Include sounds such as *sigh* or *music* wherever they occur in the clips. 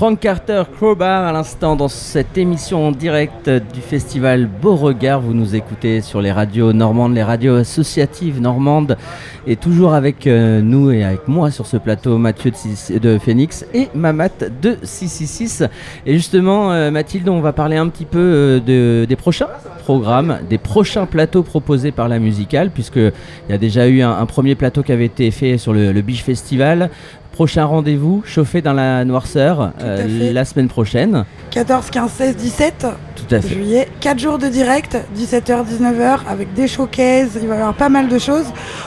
Frank Carter Crowbar à l'instant dans cette émission en direct du festival Beauregard. Vous nous écoutez sur les radios normandes, les radios associatives normandes et toujours avec euh, nous et avec moi sur ce plateau Mathieu de, Phoenix et Mamat de 666. Et justement euh, Mathilde, on va parler un petit peu euh, de, des prochains programmes, des prochains plateaux proposés par la musicale puisqu'il y a déjà eu un, un, premier plateau qui avait été fait sur le, le Biche Festival. Prochain rendez-vous, chauffé dans la noirceur, euh, la semaine prochaine. 14, 15, 16, 17 Tout à fait. juillet. 4 jours de direct, 17h, 19h, avec des showcases, il va y avoir pas mal de choses.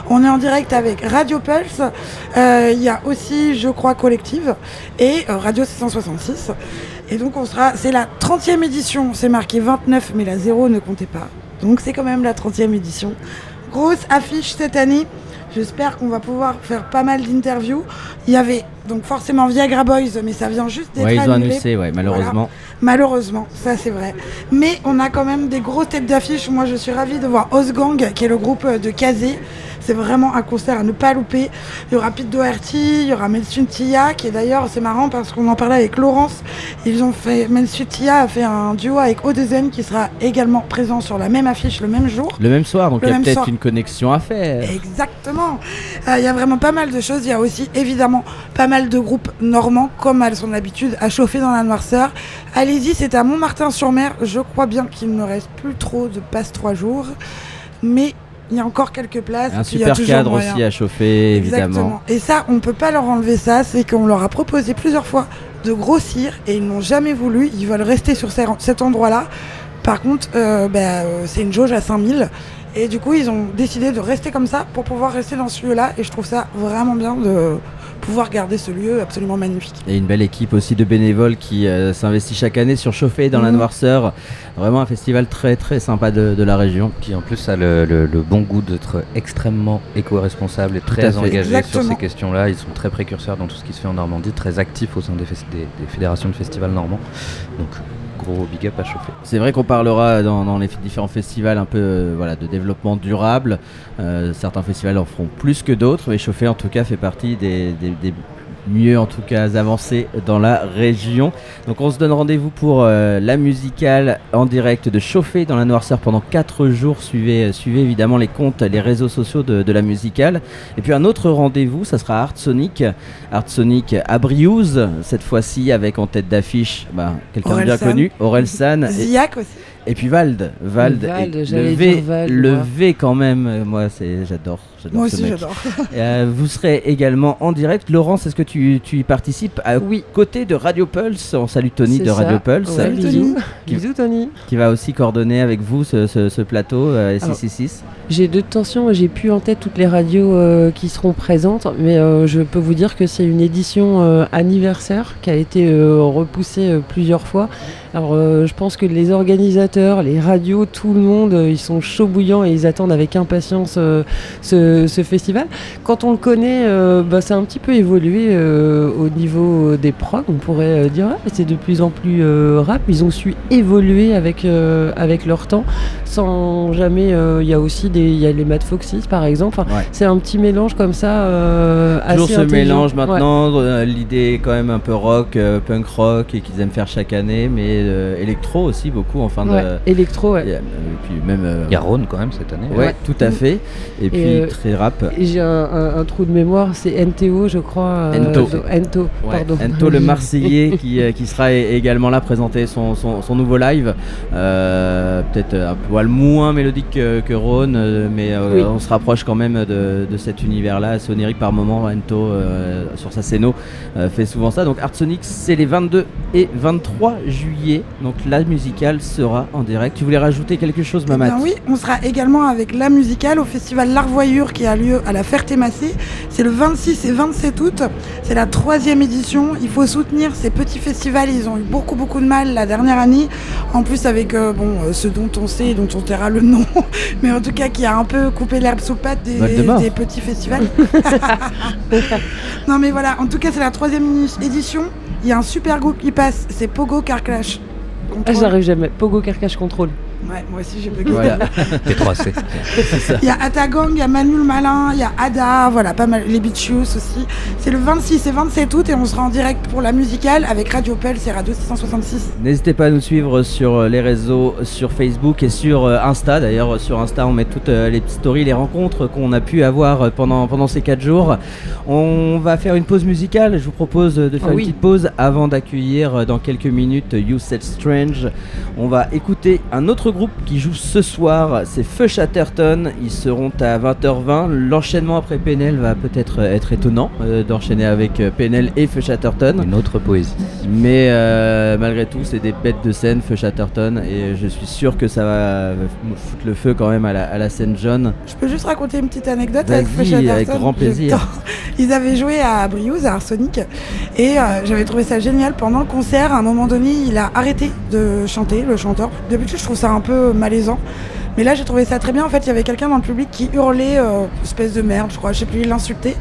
On est en direct avec Radio Pulse, euh, il y a aussi, je crois, Collective et euh, Radio 666. Et donc on sera, c'est la 30e édition, c'est marqué 29, mais la 0 ne comptez pas. Donc c'est quand même la 30e édition. Grosse affiche cette année. J'espère qu'on va pouvoir faire pas mal d'interviews. Il y avait donc forcément Viagra Boys, mais ça vient juste d'être ouais, ils ont annulé. annoncé, ouais, malheureusement. Voilà. Malheureusement, ça c'est vrai. Mais on a quand même des grosses têtes d'affiche. Moi, je suis ravie de voir Osgang, qui est le groupe de Kazé. C'est vraiment un concert à ne pas louper. Il y aura Pete Doherty, il y aura Melsun Tia, qui est d'ailleurs, c'est marrant parce qu'on en parlait avec Laurence. Ils ont fait, Melsun Tia a fait un duo avec Odezen qui sera également présent sur la même affiche le même jour. Le même soir, donc il y a peut-être une connexion à faire. Exactement. Euh, Il y a vraiment pas mal de choses. Il y a aussi évidemment pas mal de groupes normands, comme à son habitude, à chauffer dans la noirceur. Allez-y, c'est à Montmartin-sur-Mer. Je crois bien qu'il ne reste plus trop de passe trois jours. Mais il y a encore quelques places. Un y a super cadre moyen. aussi à chauffer, évidemment. Exactement. Et ça, on peut pas leur enlever ça. C'est qu'on leur a proposé plusieurs fois de grossir et ils n'ont jamais voulu. Ils veulent rester sur cet endroit-là. Par contre, euh, bah, euh, c'est une jauge à 5000. Et du coup, ils ont décidé de rester comme ça pour pouvoir rester dans ce lieu-là. Et je trouve ça vraiment bien de pouvoir garder ce lieu absolument magnifique. Et une belle équipe aussi de bénévoles qui euh, s'investit chaque année sur Chauffer dans la Mhm. noirceur. Vraiment un festival très très sympa de, de la région. Qui en plus a le, le- le bon goût d'être extrêmement éco-responsable et très engagé sur ces questions-là. Ils sont très précurseurs dans tout ce qui se fait en Normandie, très actifs au sein des- des fédérations de festivals normands. Donc gros big up à chauffer. C'est vrai qu'on parlera dans, les différents festivals un peu euh, de développement durable. Euh, certains festivals en feront plus que d'autres, mais Chauffer en tout cas fait partie des mieux en tout cas avancés dans la région. Donc on se donne rendez-vous pour euh, la musicale en direct de Chauffer dans la noirceur pendant 4 jours. Suivez, euh, suivez évidemment les comptes, les réseaux sociaux de, de la musicale. Et puis un autre rendez-vous, ça sera Art Sonic. Art Sonic à Briouze, cette fois-ci avec en tête d'affiche bah, quelqu'un de bien San. connu, Aurel San. Ziac aussi. et puis Vald, Vald, Vald, et le V, dire Vald, le. V quand même, moi c'est, j'adore, j'adore Moi ce aussi, mec. j'adore. *laughs* Euh, vous serez également en direct. Laurence, est-ce que tu, tu y participes à Oui. côté de Radio Pulse On salue Tony C'est de Radio. Pulse, Ouais, Salut, Tony. Qui- Bisous Tony. qui va aussi coordonner avec vous ce, ce- ce plateau euh, Alors, 666. J'ai de tension, j'ai plus en tête toutes les radios euh, qui seront présentes, mais euh, je peux vous dire que c'est une édition euh, anniversaire qui a été euh, repoussée euh, plusieurs fois. Alors euh, je pense que les organisateurs, les radios, tout le monde, euh, ils sont chauds bouillants et ils attendent avec impatience euh, ce, ce festival. Quand on le connaît, euh, bah, c'est un petit peu évolué euh, au niveau des prods. On pourrait euh, dire ah, c'est de plus en plus euh, rap. Ils ont su évoluer avec, euh, avec leur temps sans jamais. euh, Il y a aussi des, il y a les Mad Foxes par exemple. Enfin, Ouais. C'est un petit mélange comme ça. euh, Toujours assez ce mélange maintenant, l'idée est quand même un peu rock, euh, punk rock et qu'ils aiment faire chaque année, mais euh, électro aussi beaucoup en fin Ouais, de. Électro, ouais. Et, euh, puis même. euh, Il y a Rhône quand même cette année. ouais, Ouais. tout à fait. Et puis euh, très rap. Et J'ai un, un- un trou de mémoire, c'est NTO, je crois. euh, Ento. de- Ento, Ouais, pardon. Ento le *laughs* Marseillais qui, euh, qui sera également là présenter son, son, son nouveau live. Euh, Peut-être un poil moins mélodique que, que Rhône, euh, mais euh, Oui. on se rapproche quand même de, de cet univers-là. assez onirique par moment. Ento euh, sur sa scéno euh, fait souvent ça. Donc Art Sonic, c'est les 22 et 23 juillet. Donc la musicale sera en direct. Tu voulais rajouter quelque chose, Eh Mamat ben oui, on sera également avec la musicale au festival L'Arvoyure qui a lieu à la Ferté-Massé. C'est le 26 et 27 août. C'est la troisième édition. Il faut soutenir ces petits festivals. Ils ont eu beaucoup beaucoup de mal la dernière année. En plus avec euh, bon euh, ce dont on sait, et dont on taira le nom, *laughs* mais en tout cas qui a un peu coupé l'herbe sous patte des, des petits festivals. *laughs* non mais voilà, en tout cas c'est la troisième édition. Il y a un super groupe qui passe, c'est Pogo Car Clash. Ah, j'arrive jamais. Pogo Carcache Control. Ouais, moi aussi j'ai bugué. Voilà. *laughs* P3C. Il y a Atagong, il y a Manu le Malin, il y a Ada, voilà, pas mal, les Beachius aussi. C'est le 26 et 27 août et on sera en direct pour la musicale avec Radio Pulse et Radio 666. N'hésitez pas à nous suivre sur euh, les réseaux, sur Facebook et sur euh, Insta. D'ailleurs, sur Insta, on met toutes euh, les petites stories, les rencontres qu'on a pu avoir pendant, pendant ces 4 jours. On va faire une pause musicale. Je vous propose de faire Ah une oui. petite pause avant d'accueillir dans quelques minutes You Said Strange. On va écouter un autre groupe qui joue ce soir. C'est Feu Chatterton. Ils seront à 20h20. L'enchaînement après PNL va peut-être être étonnant euh, d'enchaîner avec euh, PNL et Feu Chatterton. Une autre poésie. Mais euh, malgré tout, c'est des bêtes de scène, Feu Chatterton, et je suis sûr que ça va me foutre le feu quand même à la, à la scène jaune. Je peux juste raconter une petite anecdote avec Feu Chatterton avec grand plaisir. *laughs* Ils avaient joué à Briouze, à Arsonic, et euh, j'avais trouvé ça génial. Pendant le concert, à un moment donné, il a arrêté de chanter, le chanteur. D'habitude, je trouve ça un peu malaisant. Mais là, j'ai trouvé ça très bien. En fait, il y avait quelqu'un dans le public qui hurlait, euh, espèce de merde, je crois, je sais plus, il l'insultait.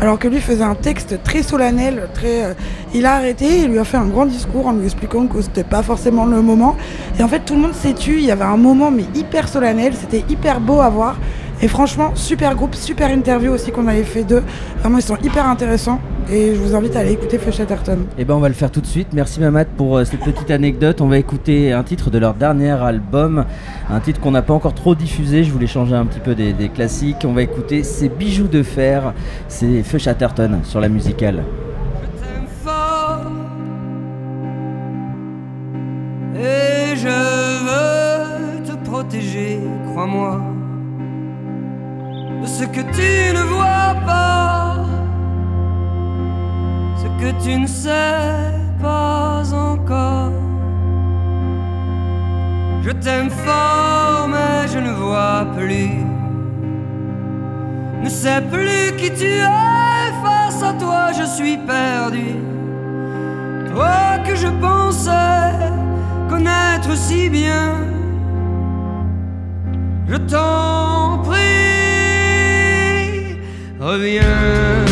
Alors que lui faisait un texte très solennel, euh, il a arrêté, il lui a fait un grand discours en lui expliquant que c'était pas forcément le moment. Et en fait, tout le monde s'est tu. Il y avait un moment, mais hyper solennel. C'était hyper beau à voir. Et franchement, super groupe, super interview aussi qu'on avait fait d'eux. Vraiment, ils sont hyper intéressants. Et je vous invite à aller écouter Feu Chatterton. Et ben on va le faire tout de suite. Merci Mamad pour euh, cette petite anecdote. On va écouter un titre de leur dernier album, un titre qu'on n'a pas encore trop diffusé. Je voulais changer un petit peu des, des classiques. On va écouter ces bijoux de fer. C'est Feu Chatterton sur la musicale. Je t'aime fort et je veux te protéger, crois-moi, ce que tu ne vois pas, ce que tu ne sais pas encore. Je t'aime fort mais je ne vois plus, ne sais plus qui tu es face à toi, je suis perdu. Toi que je pensais connaître si bien, je t'en prie, reviens.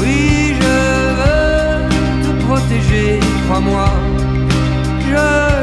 Oui, je veux te protéger, crois-moi, je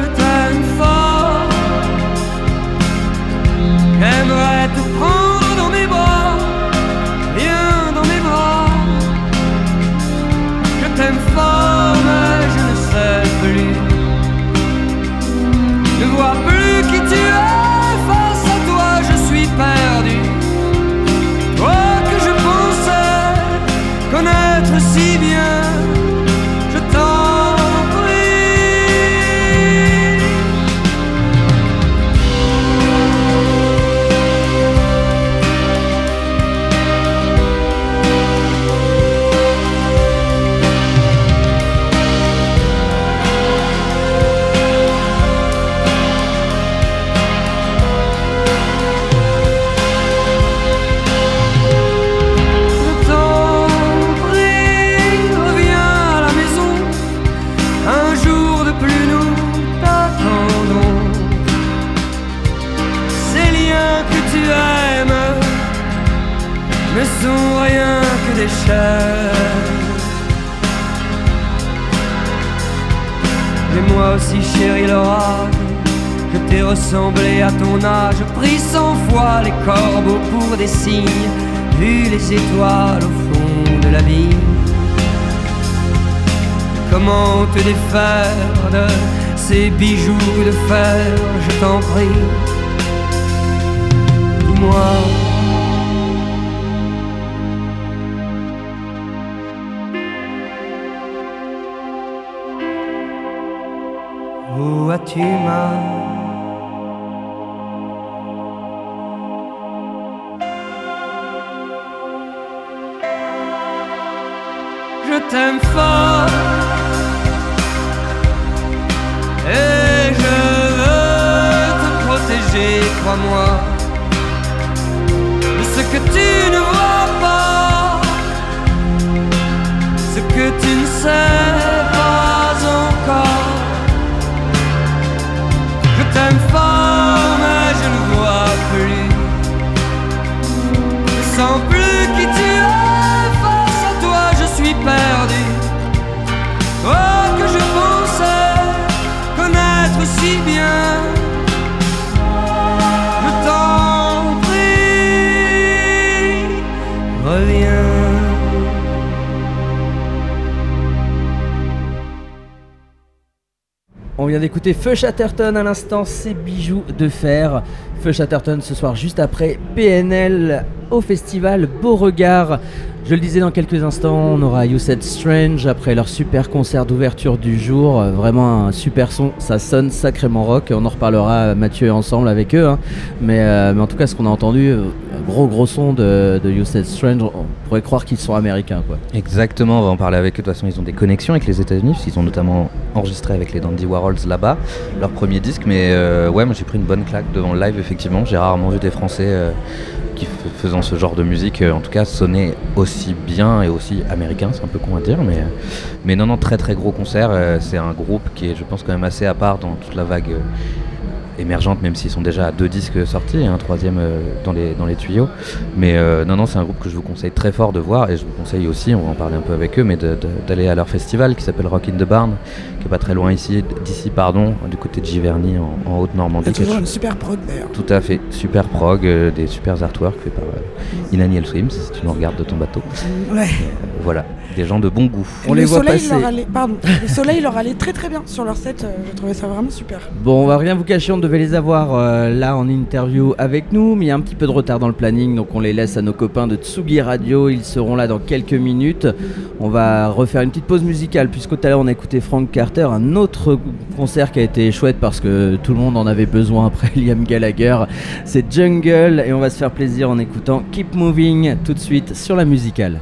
tu aimes ne sont rien que des chairs. Et moi aussi, chérie Laura, je t'ai ressemblé à ton âge, pris cent fois les corbeaux pour des signes, vu les étoiles au fond de la vie. Comment te défaire de ces bijoux de fer, je t'en prie? Où as-tu ma Je t'aime fort. Et je veux te protéger, crois-moi, que tu ne vois pas, ce que tu ne sais On vient d'écouter Feu Chatterton à l'instant, ses bijoux de fer. Feu Chatterton ce soir juste après PNL au festival Beauregard. Je le disais dans quelques instants, on aura You Said Strange après leur super concert d'ouverture du jour. Euh, Vraiment un super son, ça sonne sacrément rock. On en reparlera Mathieu et ensemble avec eux. hein. Mais, euh, mais en tout cas, ce qu'on a entendu, euh, gros gros son de, de You Said Strange, on pourrait croire qu'ils sont américains quoi. Exactement, on va en parler avec eux. De toute façon, ils ont des connexions avec les États-Unis, qu'ils ont notamment enregistré avec les Dandy Warhols là-bas, leur premier disque. Mais euh, ouais, moi j'ai pris une bonne claque devant le live, effectivement. J'ai rarement vu des Français euh, qui faisant ce genre de musique, euh, en tout cas, sonner aussi bien et aussi américain. C'est un peu con à dire, mais, mais non, non, très très gros concert. C'est un groupe qui est, je pense, quand même assez à part dans toute la vague. Euh, émergente même s'ils sont déjà à deux disques sortis et un troisième euh, dans, les, dans les tuyaux mais euh, non non c'est un groupe que je vous conseille très fort de voir et je vous conseille aussi on va en parler un peu avec eux mais d'aller à leur festival qui s'appelle Rock in the Barn qui est pas très loin ici d'ici pardon du côté de Giverny en, en Haute-Normandie C'est toujours une super prod d'ailleurs. tout à fait, super prog, euh, des super artworks faits par euh, Inaniel Swims, si tu nous regardes de ton bateau. Ouais. Euh, voilà, des gens de bon goût. On le les voit soleil passer. Leur allait, pardon, le soleil leur allait très très bien sur leur set. euh, J'ai trouvé ça vraiment super. Bon, on va rien vous cacher, on devait les avoir euh, là en interview avec nous, mais il y a un petit peu de retard dans le planning, donc on les laisse à nos copains de Tsugi Radio. Ils seront là dans quelques minutes. On va refaire une petite pause musicale, puisqu'au tout à l'heure on a écouté Frank Carter, un autre concert qui a été chouette parce que tout le monde en avait besoin après *laughs* Liam Gallagher. C'est Jungle, et on va se faire plaisir en écoutant Keep Moving tout de suite sur la musicale.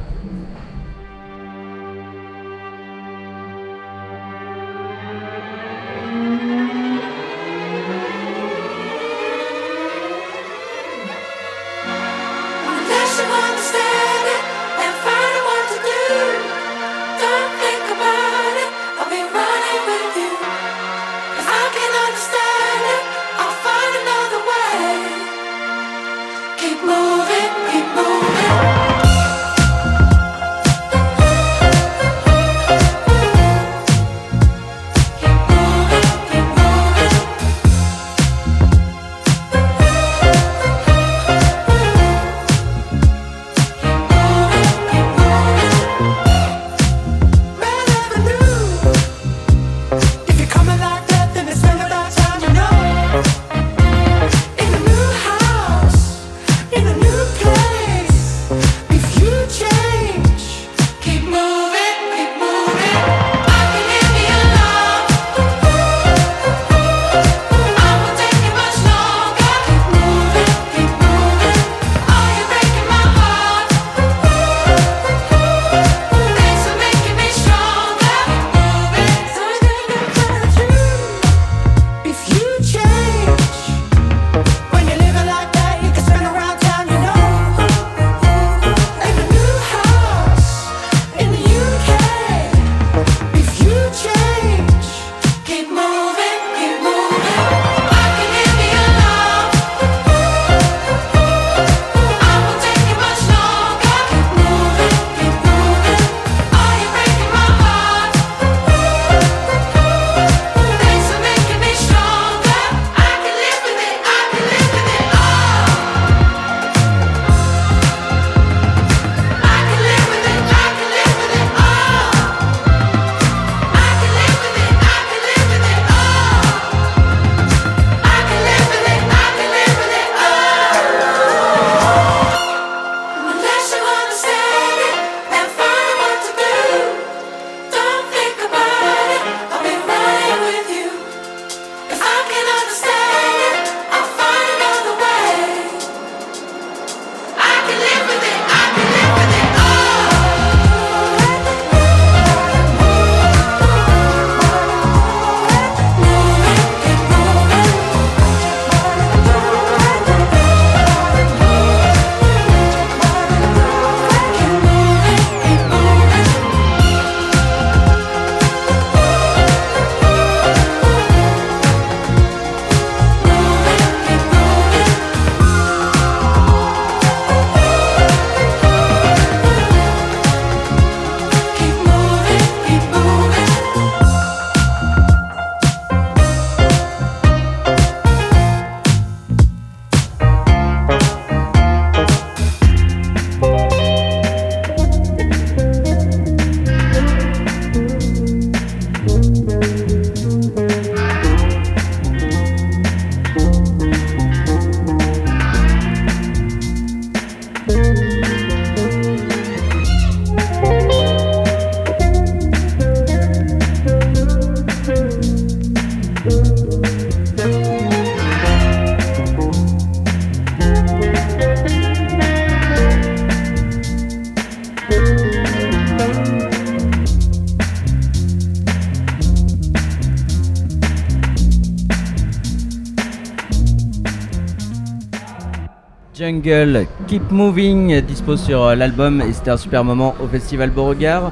Keep Moving, dispo sur euh, l'album et c'était un super moment au festival Beauregard.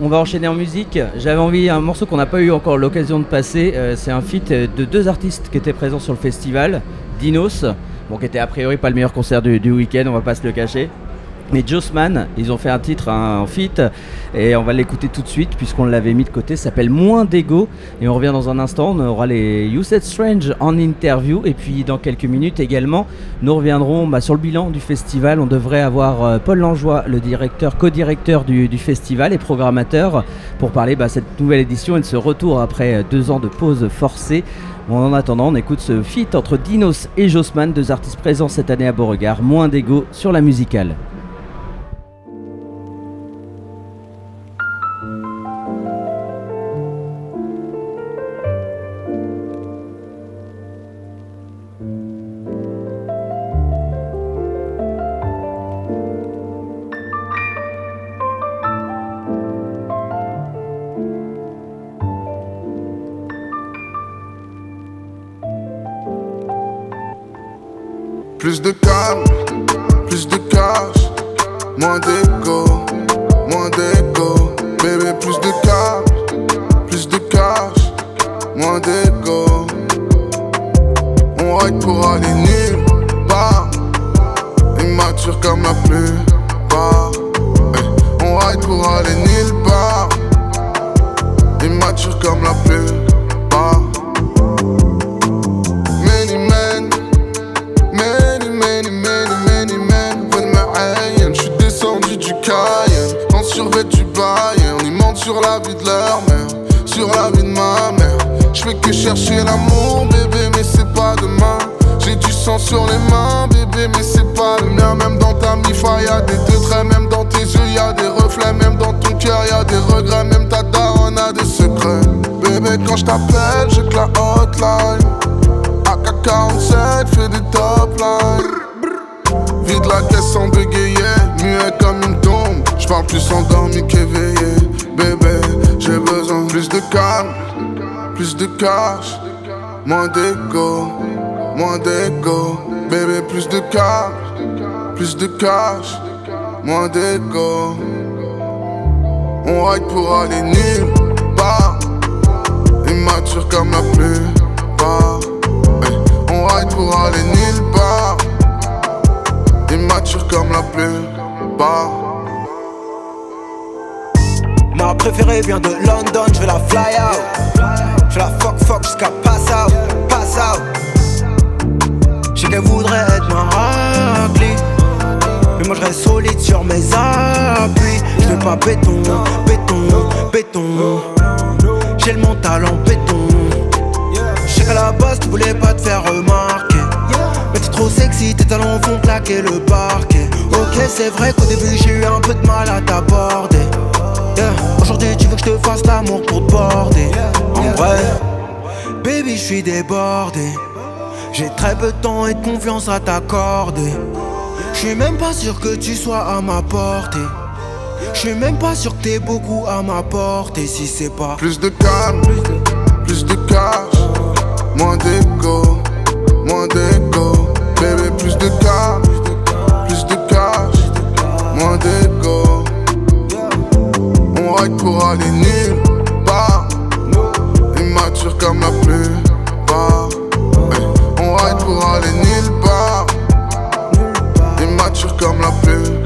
On va enchaîner en musique. J'avais envie un morceau qu'on n'a pas eu encore l'occasion de passer. euh, c'est un feat euh, de deux artistes qui étaient présents sur le festival. Dinos, qui était a priori pas le meilleur concert du, du week-end, on va pas se le cacher. Mais Jossman, ils ont fait un titre un, en feat et on va l'écouter tout de suite puisqu'on l'avait mis de côté. Ça s'appelle Moins d'ego et on revient dans un instant. On aura les You Said Strange en interview et puis dans quelques minutes également, nous reviendrons bah, sur le bilan du festival. On devrait avoir euh, Paul Langeois, le directeur, co-directeur du, festival et programmateur, pour parler de cette nouvelle édition et de ce retour après euh, deux ans de pause forcée. En attendant, on écoute ce feat entre Dinos et Jossman, deux artistes présents cette année à Beauregard. Moins d'ego sur la musicale. Plus de calme, plus de cash, moins d'ego, moins d'ego. Bébé, plus de calme, plus de cash, moins d'ego. On ride pour aller nulle part, immature comme la plupart. Eh, On ride pour aller nulle part, immature comme la sur la vie de leur mère, sur la vie de ma mère. J'fais que chercher l'amour, bébé, mais c'est pas demain. J'ai du sang sur les mains, bébé, mais c'est pas le mien. Même dans ta mifa, y'a des deux même dans tes yeux, y'a des reflets. Même dans ton cœur, y'a des regrets, même ta daronne a des secrets. Bébé, quand j't'appelle, j'ai que la hotline. AK-47 fait des top lines Vide la caisse sans bégayer Muet comme une tombe J'parle plus endormi qu'éveillé plus de calme Plus de cash Moins d'ego Moins d'ego Bébé, plus de calme Plus de cash Moins d'ego On ride pour aller nulle part. Immature comme la plupart. On ride pour aller nulle part préférée vient de London, je vais la fly out. Je la fuck fuck jusqu'à pass out, pass out. Je sais qu'elle voudrait être ma raclée. Mais moi je solide sur mes appuis. Je veux pas béton, béton, béton. J'ai le mental en béton. Je sais qu'à la base tu voulais pas te faire remarquer. Mais t'es trop sexy, tes talons font claquer le parquet. Ok, c'est vrai qu'au début j'ai eu un peu de mal à t'aborder. Yeah. Aujourd'hui tu veux que je te fasse l'amour pour te border. En vrai Baby je suis débordé. J'ai très peu de temps et de confiance à t'accorder. Je suis même pas sûr que tu sois à ma portée. Je suis même pas sûr que t'aies beaucoup à m'apporter Si c'est pas Plus de calme, plus de cash, moins d'ego, moins d'ego. Bébé, plus de calme, plus de cash, moins d'ego. Ride pour aller nulle part, immature comme la plupart. Eh, On ride pour aller nulle part, immature comme la plupart.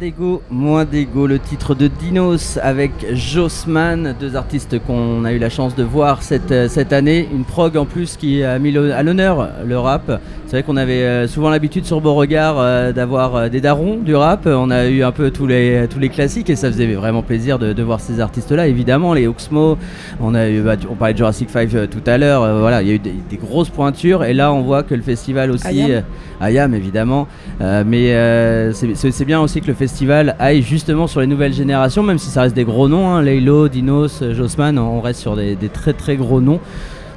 D'ego, moins d'ego, le titre de Dinos avec Jossman, deux artistes qu'on a eu la chance de voir cette, euh, cette année. Une prog en plus qui a mis le- à l'honneur le rap. C'est vrai qu'on avait euh, souvent l'habitude sur Beauregard euh, d'avoir des darons du rap. On a eu un peu tous les, tous les classiques et ça faisait vraiment plaisir de, de voir ces artistes-là. Évidemment, les Oxmo, on, a eu, bah, on parlait de Jurassic 5 tout à l'heure. voilà, il y a eu des, des grosses pointures et là on voit que le festival aussi. Ayam. Ayam évidemment, Euh, mais euh, c'est bien aussi que le festival aille justement sur les nouvelles générations, même si ça reste des gros noms, hein, Dinos, euh, Jossman, on reste sur des, des très très gros noms.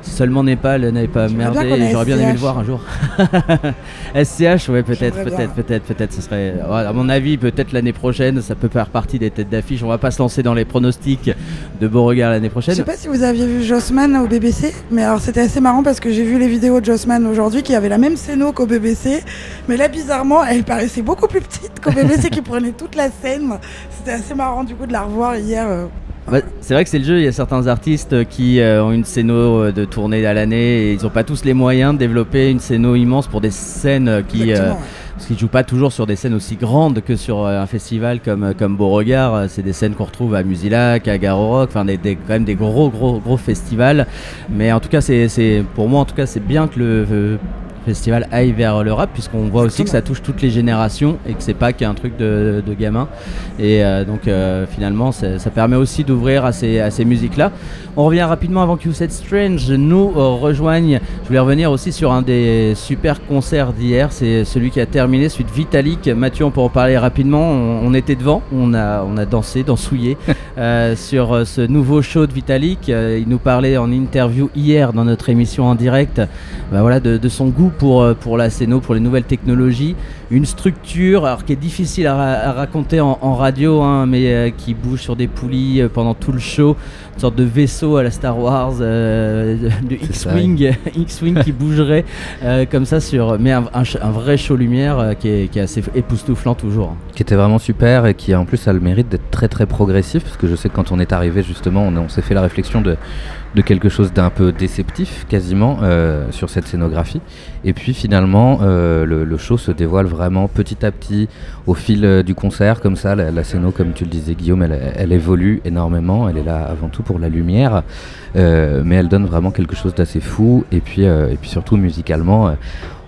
Seulement Népal n'avait pas merdé, j'aurais bien aimé le voir un jour. *laughs* SCH, ouais, peut-être, peut-être, peut-être, peut-être. Ce serait, à mon avis, peut-être l'année prochaine, ça peut faire partie des têtes d'affiche. On va pas se lancer dans les pronostics de Beauregard l'année Je prochaine. sais pas si vous aviez vu Jossman au BBC, mais alors c'était assez marrant parce que j'ai vu les vidéos de Jossman aujourd'hui qui avait la même scéno qu'au BBC, mais là bizarrement elle paraissait beaucoup plus petite qu'au BBC qui prenait toute la scène. C'était assez marrant du coup de la revoir hier. Bah, c'est vrai que c'est le jeu, il y a certains artistes qui euh, ont une scéno euh, de tournée à l'année et ils n'ont pas tous les moyens de développer une scéno immense pour des scènes euh, qui, euh, parce qu'ils jouent pas toujours sur des scènes aussi grandes que sur un festival comme, comme Beauregard. C'est des scènes qu'on retrouve à Musilac, à Garo Rock, enfin des, des- quand même des gros gros gros festivals. Mais en tout cas, c'est c'est- pour moi en tout cas c'est bien que le festival aille vers le rap puisqu'on voit aussi que ça touche toutes les générations et que c'est pas qu'un truc de, de gamin. Et euh, donc euh, finalement ça, permet aussi d'ouvrir à ces, à ces musiques-là. On revient rapidement avant que You Said Strange nous euh, rejoigne. Je voulais revenir aussi sur un des super concerts d'hier. C'est celui qui a terminé, de Vitalik. Mathieu, on peut en parler rapidement. On, on était devant, on a, on a dansé, dansouillé *laughs* euh, sur euh, ce nouveau show de Vitalik. Euh, il nous parlait en interview hier dans notre émission en direct bah voilà, de, de son goût pour, pour la scéno, pour les nouvelles technologies. Une structure alors, qui est difficile à, ra- à raconter en, en radio, hein, mais euh, qui bouge sur des poulies euh, pendant tout le show. Une sorte de vaisseau à la Star Wars, euh, de X-Wing *laughs* X-Wing qui bougerait euh, comme ça sur. Mais un, un ch- un vrai show lumière qui, est, qui est assez époustouflant toujours. qui était vraiment super et qui en plus a le mérite d'être très très progressif parce que je sais que quand on est arrivé justement on, on s'est fait la réflexion de, de quelque chose d'un peu déceptif quasiment euh, sur cette scénographie. Et puis finalement euh, le, show se dévoile vraiment petit à petit au fil euh, du concert comme ça. La, la scéno comme tu le disais Guillaume elle, elle évolue énormément. Elle est là avant tout pour la lumière. Mais elle donne vraiment quelque chose d'assez fou. Et puis, et puis surtout musicalement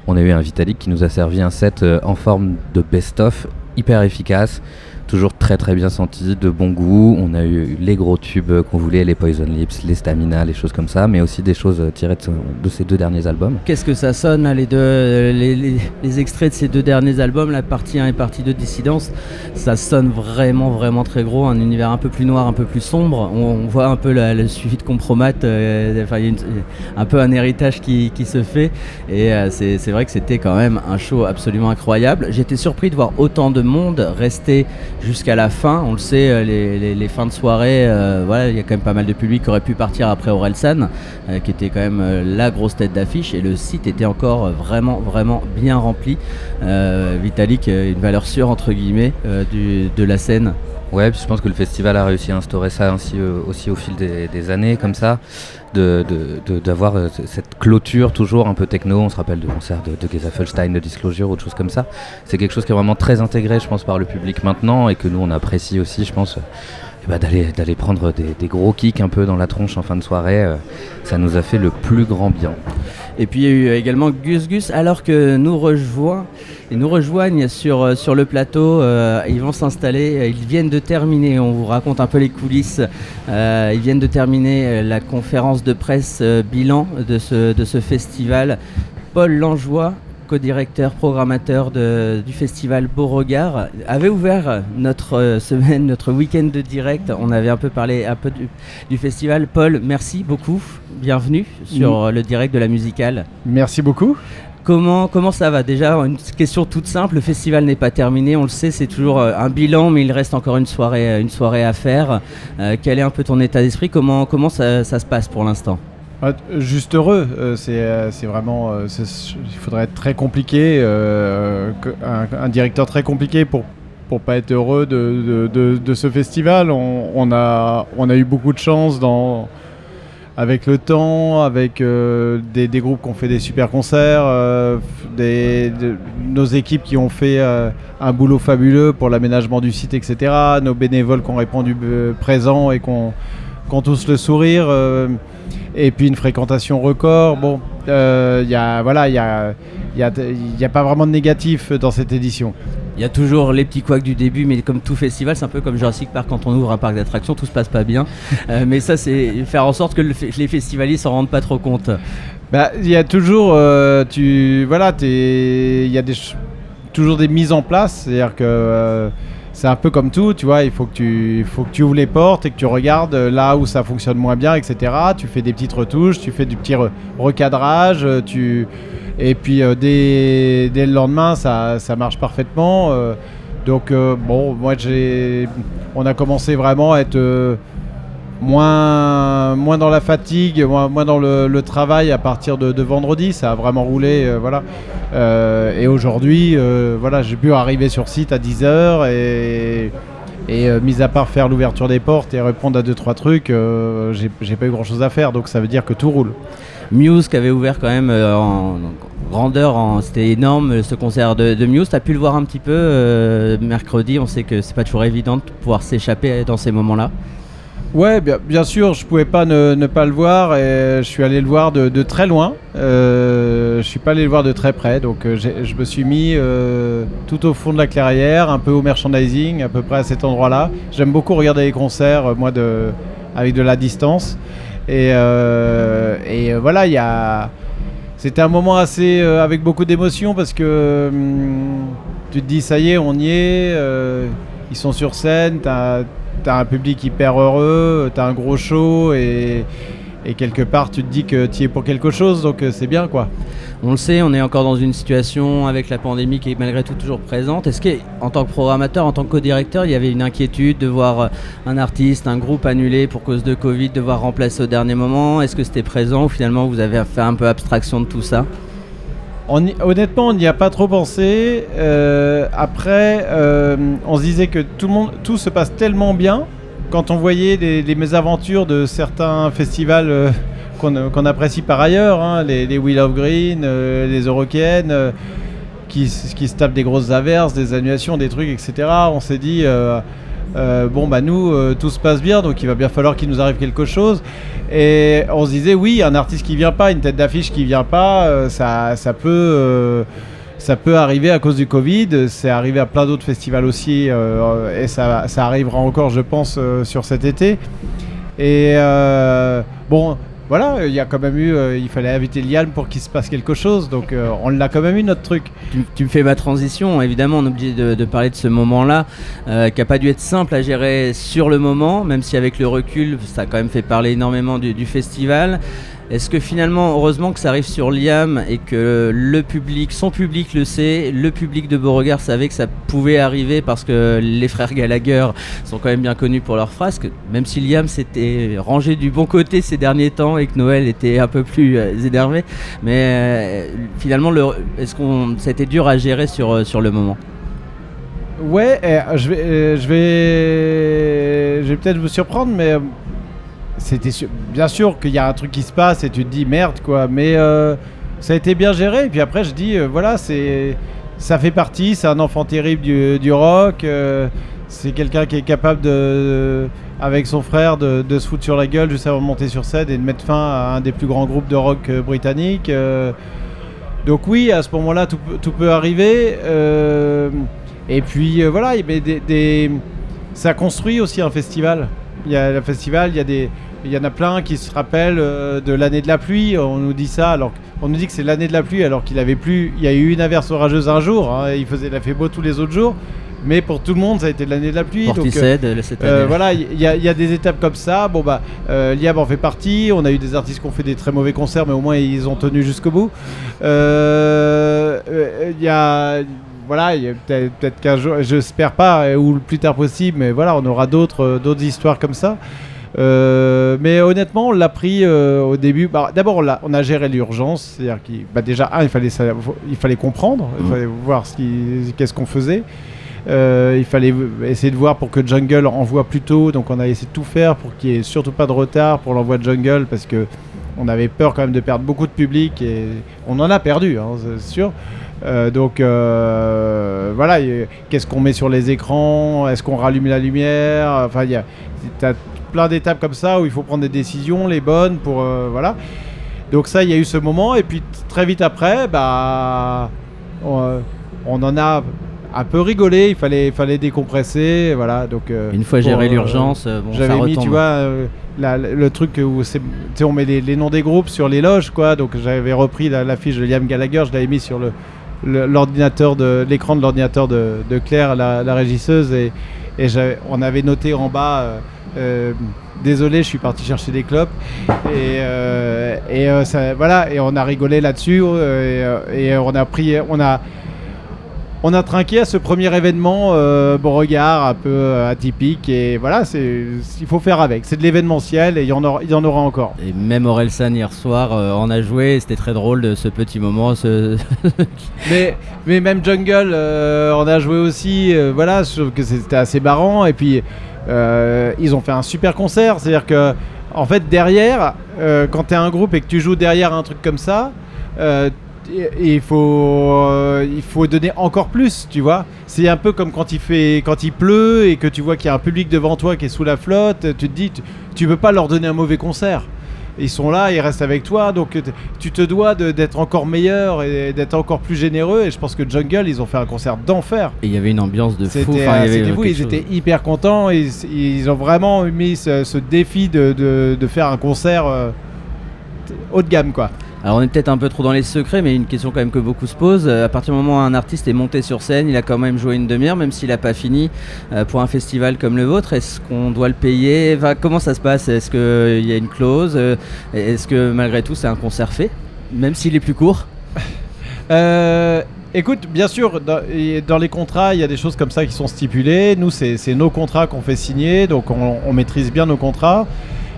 on a eu un Vitalik qui nous a servi un set en forme de best-of hyper efficace, toujours très très bien senti, de bon goût. On a eu les gros tubes qu'on voulait, les Poison Lips, les Stamina, les choses comme ça, mais aussi des choses tirées de, ces deux derniers albums. Qu'est-ce que ça sonne les deux, euh, les, extraits de ces deux derniers albums, la partie 1 et partie 2 de Dissidence, ça sonne vraiment vraiment très gros, un univers un peu plus noir, un peu plus sombre. On, voit un peu le suivi de Compromat, euh, y a un peu un héritage qui, se fait, et euh, c'est vrai que c'était quand même un show absolument incroyable. J'étais surpris de voir autant de monde rester jusqu'à la fin. On le sait, euh, les, fins de soirée, euh, voilà, il y a quand même pas mal de public qui aurait pu partir après Orelsan, euh, qui était quand même la grosse tête d'affiche, et le site était encore vraiment, vraiment bien rempli. Vitalik, une valeur sûre entre guillemets de la scène. Ouais, puis je pense que le festival a réussi à instaurer ça euh, aussi au fil des, années, comme ça, de- de- d'avoir euh, cette clôture toujours un peu techno. On se rappelle de concerts de, de de Disclosure, autre chose comme ça. C'est quelque chose qui est vraiment très intégré, je pense, par le public maintenant et que nous on apprécie aussi, je pense. ben, d'aller, prendre des, gros kicks un peu dans la tronche en fin de soirée, ça nous a fait le plus grand bien. Et puis il y a eu également Gus Gus, alors que nous rejoint et nous rejoignent sur, euh, sur le plateau. euh, ils vont s'installer. euh, Ils viennent de terminer. On vous raconte un peu les coulisses. ils viennent de terminer la conférence de presse bilan de ce, de ce festival. Paul Langeois, co-directeur, programmateur de- du festival Beauregard, avait ouvert notre euh, semaine, notre week-end de direct. On avait un peu parlé un peu du, du festival. Paul, merci beaucoup. Bienvenue sur euh, le direct de la musicale. Merci beaucoup. Comment, comment ça va? Déjà, une question toute simple, le festival n'est pas terminé, on le sait, c'est toujours euh, un bilan, mais il reste encore une soirée, une soirée à faire. Euh, quel est un peu ton état d'esprit? Comment, comment ça, ça se passe pour l'instant? Juste heureux, euh, c'est euh, c'est vraiment. euh, il faudrait être très compliqué, un, directeur très compliqué pour pour pas être heureux de, ce festival. On, a eu beaucoup de chance avec le temps, avec des, groupes qui ont fait des super concerts, nos équipes qui ont fait un boulot fabuleux pour l'aménagement du site, etc. Nos bénévoles qui ont répondu présents et qui ont tous le sourire. Euh, et puis une fréquentation record. Bon, euh, il y a voilà, il y a, y, a, y a pas vraiment de négatif dans cette édition. Il y a toujours les petits couacs du début, mais comme tout festival, c'est un peu comme Jurassic Park quand on ouvre un parc d'attractions, tout se passe pas bien. *laughs* Euh, mais ça, c'est faire en sorte que le les festivaliers s'en rendent pas trop compte. Bah, il y a toujours, euh, tu, voilà, il y a des, toujours des mises en place, c'est-à-dire que euh, c'est un peu comme tout, tu vois, il faut que tu, faut que tu ouvres les portes et que tu regardes euh, là où ça fonctionne moins bien, etc. Tu fais des petites retouches, tu fais du petit re- recadrage, euh, tu... et puis euh, dès, dès le lendemain, ça, ça marche parfaitement. donc, bon, moi, j'ai... On a commencé vraiment à être moins, moins dans la fatigue, moins, moins dans le, travail à partir de, vendredi. Ça a vraiment roulé, euh, voilà. Euh, et aujourd'hui, euh, voilà, j'ai pu arriver sur site à 10h et, et mis à part faire l'ouverture des portes et répondre à deux trois trucs, j'ai pas eu grand chose à faire. Donc ça veut dire que tout roule. Muse qui avait ouvert quand même en grandeur, en- c'était énorme ce concert de, Muse. T'as pu le voir un petit peu mercredi. On sait que c'est pas toujours évident de pouvoir s'échapper dans ces moments-là. Ouais, bien, bien sûr, je pouvais pas ne, pas le voir et je suis allé le voir de, très loin. Euh, je suis pas allé le voir de très près, donc euh, je me suis mis euh, tout au fond de la clairière, un peu au merchandising, à peu près à cet endroit-là. J'aime beaucoup regarder les concerts, euh, moi, de, avec de la distance. Et, euh, voilà, il y a. C'était un moment assez avec beaucoup d'émotion parce que hum, tu te dis ça y est, on y est, ils sont sur scène, t'as as un public hyper heureux, t'as un gros show et, et quelque part tu te dis que tu es pour quelque chose donc euh, c'est bien quoi. On le sait, on est encore dans une situation avec la pandémie qui est malgré tout toujours présente. Est-ce qu'en tant que programmateur, en tant que co-directeur, il y avait une inquiétude de voir euh, un artiste, un groupe annulé pour cause de Covid, devoir remplacer au dernier moment? Est-ce que c'était présent ou finalement vous avez fait un peu abstraction de tout ça? Honnêtement, on n'y a pas trop pensé. Euh, après, euh, on se disait que tout, se passe tellement bien quand on voyait les, mésaventures de certains festivals euh, qu'on apprécie par ailleurs, hein, les, les Wheel of Green, les Eurocaines, qui, qui se tapent des grosses averses, des annulations, des trucs, etc. On s'est dit, euh, bon, bah nous, euh, tout se passe bien, donc il va bien falloir qu'il nous arrive quelque chose. Et on se disait, oui, un artiste qui vient pas, une tête d'affiche qui vient pas, euh, ça, ça peut. ça peut arriver à cause du Covid, c'est arrivé à plein d'autres festivals aussi, et ça, ça arrivera encore, je pense, sur cet été. Et bon, voilà, il y a quand même eu, euh, il fallait inviter Liam pour qu'il se passe quelque chose, donc euh, on l'a quand même eu notre truc. tu, me fais ma transition, évidemment on oublie de, de parler de ce moment-là, euh, qui n'a pas dû être simple à gérer sur le moment, même si avec le recul ça a quand même fait parler énormément du festival. Est-ce que finalement, heureusement que ça arrive sur Liam et que le public, son public le sait, le public de Beauregard savait que ça pouvait arriver parce que les frères Gallagher sont quand même bien connus pour leurs frasques, même si Liam s'était rangé du bon côté ces derniers temps et que Noël était un peu plus euh, énervé, mais euh, finalement, le- est-ce qu'on, ça a été dur à gérer sur, euh, le moment? Ouais, eh, je vais, je vais, je vais peut-être vous surprendre, mais c'était bien sûr qu'il y a un truc qui se passe et tu te dis merde quoi. Mais euh, ça a été bien géré. Puis après, je dis euh, voilà, c'est, ça fait partie. C'est un enfant terrible du, rock. euh, c'est quelqu'un qui est capable avec son frère, de, se foutre sur la gueule juste avant de monter sur scène et de mettre fin à un des plus grands groupes de rock britanniques. euh. donc oui, à ce moment-là, tout, peut- arriver. et puis voilà, mais ça construit aussi un festival. Il y a le festival, il y a des, il y en a plein qui se rappellent euh, de l'année de la pluie. On nous dit ça, alors on nous dit que c'est l'année de la pluie, alors qu'il avait plu. Il y a eu une averse orageuse un jour. hein, il faisait, il a fait beau tous les autres jours. Mais pour tout le monde, ça a été l'année de la pluie. donc, euh, Portishead, euh, cette euh, voilà, il y, a- il y a des étapes comme ça. Bon bah, euh, Liam en fait partie. On a eu des artistes qui ont fait des très mauvais concerts, mais au moins ils ont tenu jusqu'au bout. Euh, euh, Il y a, voilà, il y a peut-être qu'un jour, j'espère pas, euh, ou le plus tard possible, mais voilà, on aura d'autres euh, d'autres histoires comme ça. Euh, mais honnêtement, on l'a pris euh, au début. Bah, D'abord, on, a géré l'urgence, c'est-à-dire qu'il, bah, déjà, un, il fallait, sa- il fallait comprendre, il Mhm. fallait voir ce qu'est-ce qu'on faisait. Euh, il fallait essayer de voir pour que Jungle envoie plus tôt, donc on a essayé de tout faire pour qu'il n'y ait surtout pas de retard pour l'envoi de Jungle parce que on avait peur quand même de perdre beaucoup de public et on en a perdu, hein, c'est sûr. Euh, donc euh, voilà, qu'est-ce qu'on met sur les écrans? Est-ce qu'on rallume la lumière? Enfin, il y a t'as plein d'étapes comme ça où il faut prendre des décisions, les bonnes pour euh, voilà. Donc ça, il y a eu ce moment et puis très vite après, bah on, on en a un peu rigolé. Il fallait, fallait décompresser, voilà. Donc Une fois géré l'urgence, bon, j'avais mis, tu vois, la- le truc où on met les, les noms des groupes sur les loges, quoi. Donc j'avais repris la, l'affiche de Liam Gallagher, je l'avais mis sur le- l'ordinateur de l'écran de l'ordinateur de, Claire, la, régisseuse, et, et on avait noté en bas. euh, euh, Désolé, je suis parti chercher des clopes et, euh, et voilà et on a rigolé là-dessus et, et on a pris on a on a trinqué à ce premier événement euh, Beauregard un peu euh, atypique et voilà c'est il faut faire avec c'est de l'événementiel et il y en aura il y en aura encore Et même Orelsan hier soir euh, en a joué, c'était très drôle de ce petit moment. Ce... *laughs* mais, mais même Jungle, euh, on a joué aussi. euh, voilà, trouve que c'était assez marrant. Et puis, euh, ils ont fait un super concert. C'est-à-dire que, en fait, derrière, quand tu es un groupe et que tu joues derrière un truc comme ça, il faut, euh, il faut donner encore plus, tu vois. C'est un peu comme quand il, fait, quand il pleut et que tu vois qu'il y a un public devant toi qui est sous la flotte. Tu te dis, tu, tu peux pas leur donner un mauvais concert. Ils sont là, ils restent avec toi, donc tu te dois d'être encore meilleur et d'être encore plus généreux. Et je pense que Jungle, ils ont fait un concert d'enfer. Et il y avait une ambiance de fou. Enfin, il y euh, avait fou, ils chose. étaient hyper contents. Ils, ils ont vraiment mis ce, ce défi de, de- de faire un concert euh, haut de gamme, quoi. Alors on est peut-être un peu trop dans les secrets, mais une question quand même que beaucoup se posent. Euh, À partir du moment où un artiste est monté sur scène, il a quand même joué une demi-heure, même s'il n'a pas fini euh, pour un festival comme le vôtre. Est-ce qu'on doit le payer? Comment ça se passe? Est-ce qu'il y a une clause? Euh, Est-ce que malgré tout c'est un concert fait? Même s'il est plus court? *laughs* Euh, écoute, bien sûr, dans, les contrats, il y a des choses comme ça qui sont stipulées. Nous, c'est nos contrats qu'on fait signer, donc on, on maîtrise bien nos contrats.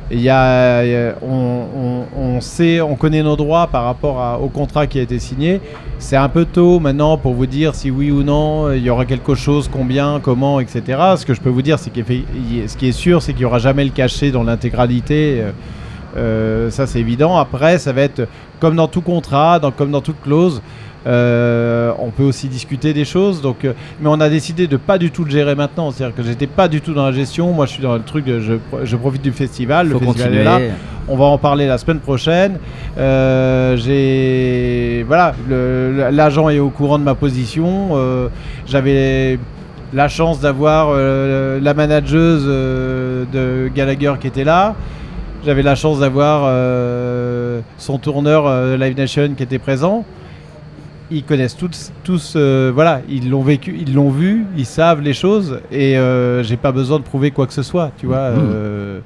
Il y a, on, on- on sait, on connaît nos droits par rapport au contrat qui a été signé. C'est un peu tôt maintenant pour vous dire si oui ou non il y aura quelque chose, combien, comment, etc. Ce que je peux vous dire, c'est ce qui est sûr, c'est qu'il n'y aura jamais le cachet dans l'intégralité. Euh, euh, ça, c'est évident. Après, ça va être comme dans tout contrat, comme dans toute clause. Euh, on peut aussi discuter des choses, donc, euh, mais on a décidé de pas du tout le gérer maintenant. C'est-à-dire que j'étais pas du tout dans la gestion. Moi, je suis dans le truc, de- je, je profite du festival. Faut le festival continuer. est là. On va en parler la semaine prochaine. Euh, j'ai voilà, l'agent est au courant de ma position. Euh, J'avais la chance d'avoir euh, la manageuse euh, de Gallagher qui était là. J'avais la chance d'avoir euh, son tourneur euh, Live Nation qui était présent. Ils connaissent tous, tous euh, voilà, ils l'ont vécu, ils l'ont vu, ils savent les choses et euh, j'ai pas besoin de prouver quoi que ce soit, tu vois. Mhm. euh,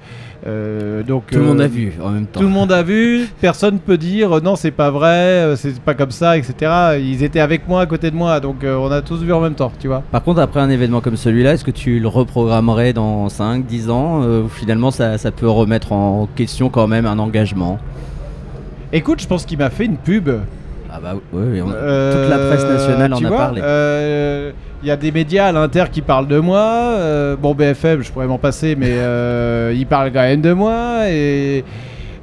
euh, donc Tout le monde a vu en même temps. tout le monde a vu, personne peut dire non, c'est pas vrai, c'est pas comme ça, etc. Ils étaient avec moi, à côté de moi, donc on a tous vu en même temps, tu vois. Par contre, après un événement comme celui-là, est-ce que tu le reprogrammerais dans 5, 10 ans ou finalement ça, ça peut remettre en question quand même un engagement? Écoute, je pense qu'il m'a fait une pub. Ah bah oui, on- Euh, toute la presse nationale en tu a vois, parlé. euh, Il y a des médias à l'Inter qui parlent de moi. euh, bon, BFM, je pourrais m'en passer, mais euh, *laughs* ils parlent quand même de moi. Et,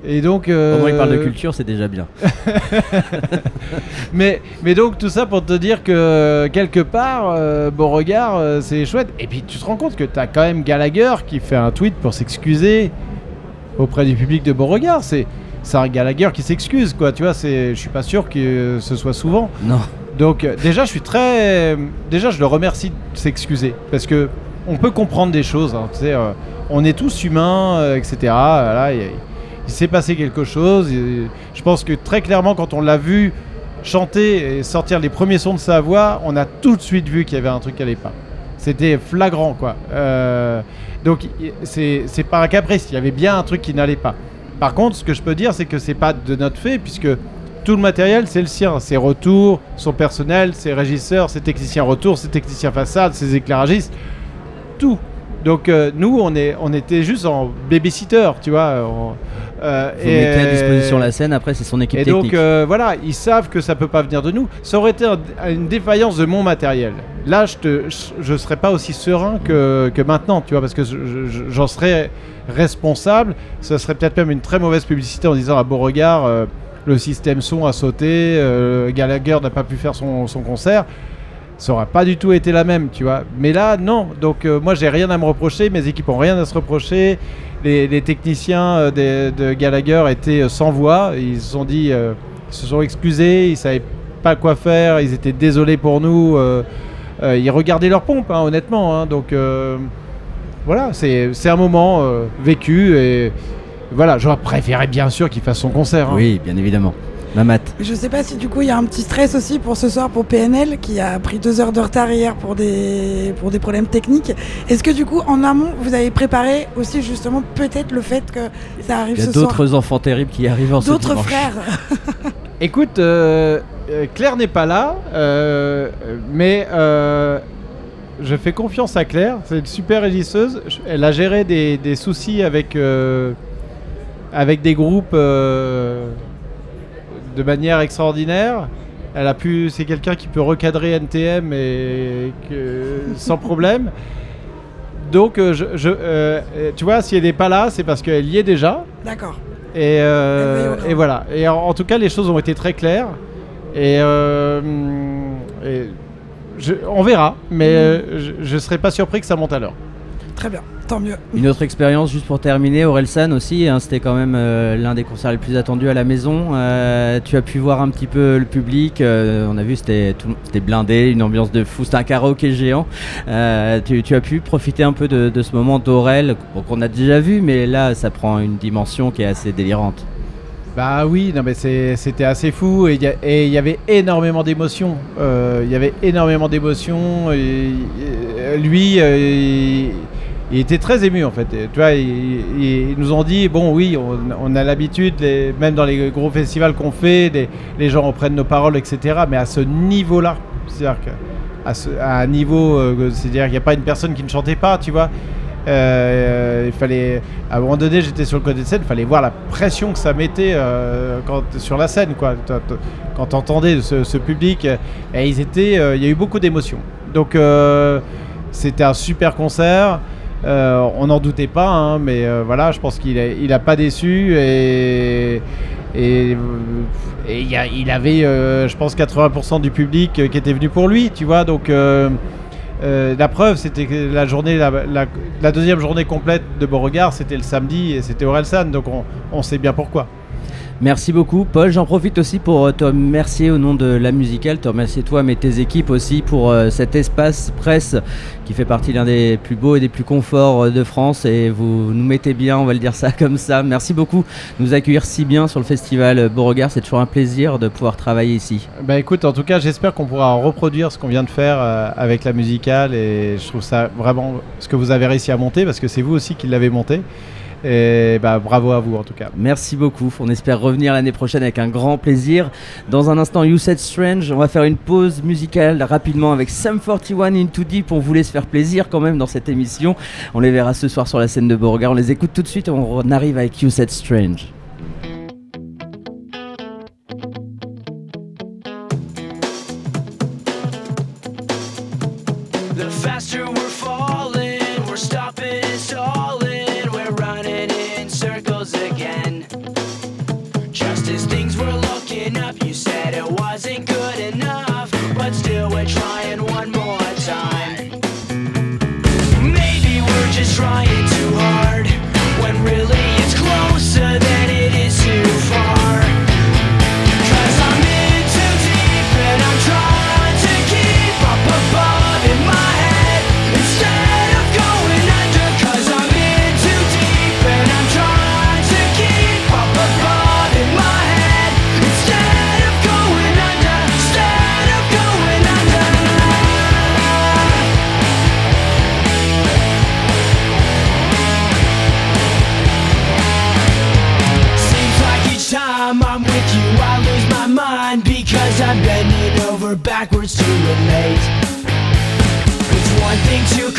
et donc. euh, Au moins, il parle de culture, c'est déjà bien. *laughs* mais, mais donc, tout ça pour te dire que quelque part, euh, Beauregard, euh, c'est chouette. Et puis, tu te rends compte que tu as quand même Gallagher qui fait un tweet pour s'excuser auprès du public de Beauregard. C'est. C'est un Gallagher qui s'excuse, quoi. Tu vois, je suis pas sûr que ce soit souvent. Non. Donc euh, déjà, je suis très, déjà, je le remercie de s'excuser parce que on peut comprendre des choses. hein, tu sais, euh, on est tous humains, euh, etc. Voilà, il, il s'est passé quelque chose. et je pense que très clairement, quand on l'a vu chanter et sortir les premiers sons de sa voix, on a tout de suite vu qu'il y avait un truc qui allait pas. C'était flagrant, quoi. Euh, donc c'est pas un caprice. Il y avait bien un truc qui n'allait pas. Par contre, ce que je peux dire, c'est que c'est pas de notre fait, puisque tout le matériel, c'est le sien. Ses retours, son personnel, ses régisseurs, ses techniciens retour, ses techniciens façade, ses éclairagistes, tout. Donc euh, nous, on, est, on était juste en babysitter, tu vois. on- euh, Vous mettez à disposition la scène, après c'est son équipe et technique. donc euh, voilà, ils savent que ça peut pas venir de nous. Ça aurait été un- une défaillance de mon matériel. Là, je je serais pas aussi serein que, que maintenant, tu vois, parce que je- je- j'en serais responsable. Ça serait peut-être même une très mauvaise publicité en disant à Beauregard, euh, le système son a sauté, euh, Gallagher n'a pas pu faire son, concert. Ça aurait pas du tout été la même, tu vois. Mais là, non. Donc euh, moi, j'ai rien à me reprocher. Mes équipes ont rien à se reprocher. Les, techniciens euh, de Gallagher étaient sans voix. Ils se sont dit, ils se sont excusés. Ils savaient pas quoi faire. Ils étaient désolés pour nous. ils regardaient leur pompe, hein, honnêtement. hein. donc voilà, c'est c'est un moment euh, vécu et voilà. J'aurais préféré bien sûr qu'il fasse son concert. hein. Oui, bien évidemment. Mamat. Je sais pas si du coup il y a un petit stress aussi pour ce soir pour PNL qui a pris deux heures de retard hier pour des, pour des problèmes techniques. Est-ce que du coup en amont vous avez préparé aussi justement peut-être le fait que ça arrive Il y a ce soir d'autres enfants terribles qui arrivent en ce D'autres frères Écoute, euh, euh, Claire n'est pas là, euh, mais euh, je fais confiance à Claire. C'est une super régisseuse. Elle a géré des, des soucis avec, euh, avec des groupes euh, de manière extraordinaire. Elle a pu, c'est quelqu'un qui peut recadrer NTM et que- sans problème. Donc, euh, je, je- euh, tu vois, si elle n'est pas là, c'est parce qu'elle y est déjà. D'accord. Et, voilà. Et en, en tout cas, les choses ont été très claires. Et, euh, et je- on verra, mais euh, je ne serais pas surpris que ça monte à l'heure. Très bien, tant mieux. Une autre expérience, juste pour terminer, Orelsan aussi, hein, c'était quand même euh, l'un des concerts les plus attendus à la maison. Euh, tu as pu voir un petit peu le public, euh, on a vu c'était tout- c'était blindé, une ambiance de fou, c'était un karaoké géant. Euh, tu, tu as pu profiter un peu de, de ce moment d'Aurel qu'on a déjà vu, mais là ça prend une dimension qui est assez délirante. Bah oui, mais c'est- c'était assez fou et il y, avait énormément d'émotions. Euh, Il y avait énormément d'émotions. et Lui, euh, il, était très ému en fait. Ils nous ont dit bon oui, on, a l'habitude, même dans les gros festivals qu'on fait, les, gens reprennent nos paroles, etc. Mais à ce niveau-là, c'est-à-dire que à, ce- à un niveau, euh, c'est-à-dire qu'il n'y a pas une personne qui ne chantait pas, tu vois. Euh, il fallait, à un moment donné, j'étais sur le côté de scène, il fallait voir la pression que ça mettait euh, sur la scène, quoi. Quand t'entendais ce, ce public, et ils étaient, euh, il y a eu beaucoup d'émotions. Donc, c'était un super concert. On n'en doutait pas, hein, mais voilà, je pense qu'il a, il a pas déçu et il avait, je pense, 80% du public qui était venu pour lui, tu vois. Donc euh, la preuve, c'était que la journée, la, deuxième journée complète de Beauregard, c'était le samedi et c'était Orelsan, donc on, on sait bien pourquoi. Merci beaucoup, Paul. J'en profite aussi pour euh, te remercier au nom de la musicale, te remercier toi, mais tes équipes aussi pour euh, cet espace presse qui fait partie l'un des plus beaux et des plus conforts euh, de France. Et vous nous mettez bien, on va le dire ça *laughs* comme ça. Merci beaucoup de nous accueillir si bien sur le festival Beauregard. C'est toujours un plaisir de pouvoir travailler ici. Bah écoute, en tout cas, j'espère qu'on pourra reproduire ce qu'on vient de faire avec la musicale et je trouve ça vraiment ce que vous avez réussi à monter parce que c'est vous aussi qui l'avez monté. Et bah bravo à vous en tout cas. Merci beaucoup. On espère revenir l'année prochaine avec un grand plaisir. Dans un instant, You Said Strange, on va faire une pause musicale rapidement avec Sam 41 Into Deep. On voulait se faire plaisir quand même dans cette émission. On les verra ce soir sur la scène de Beauregard. On les écoute tout de suite et on arrive avec You Said Strange. The faster we're falling,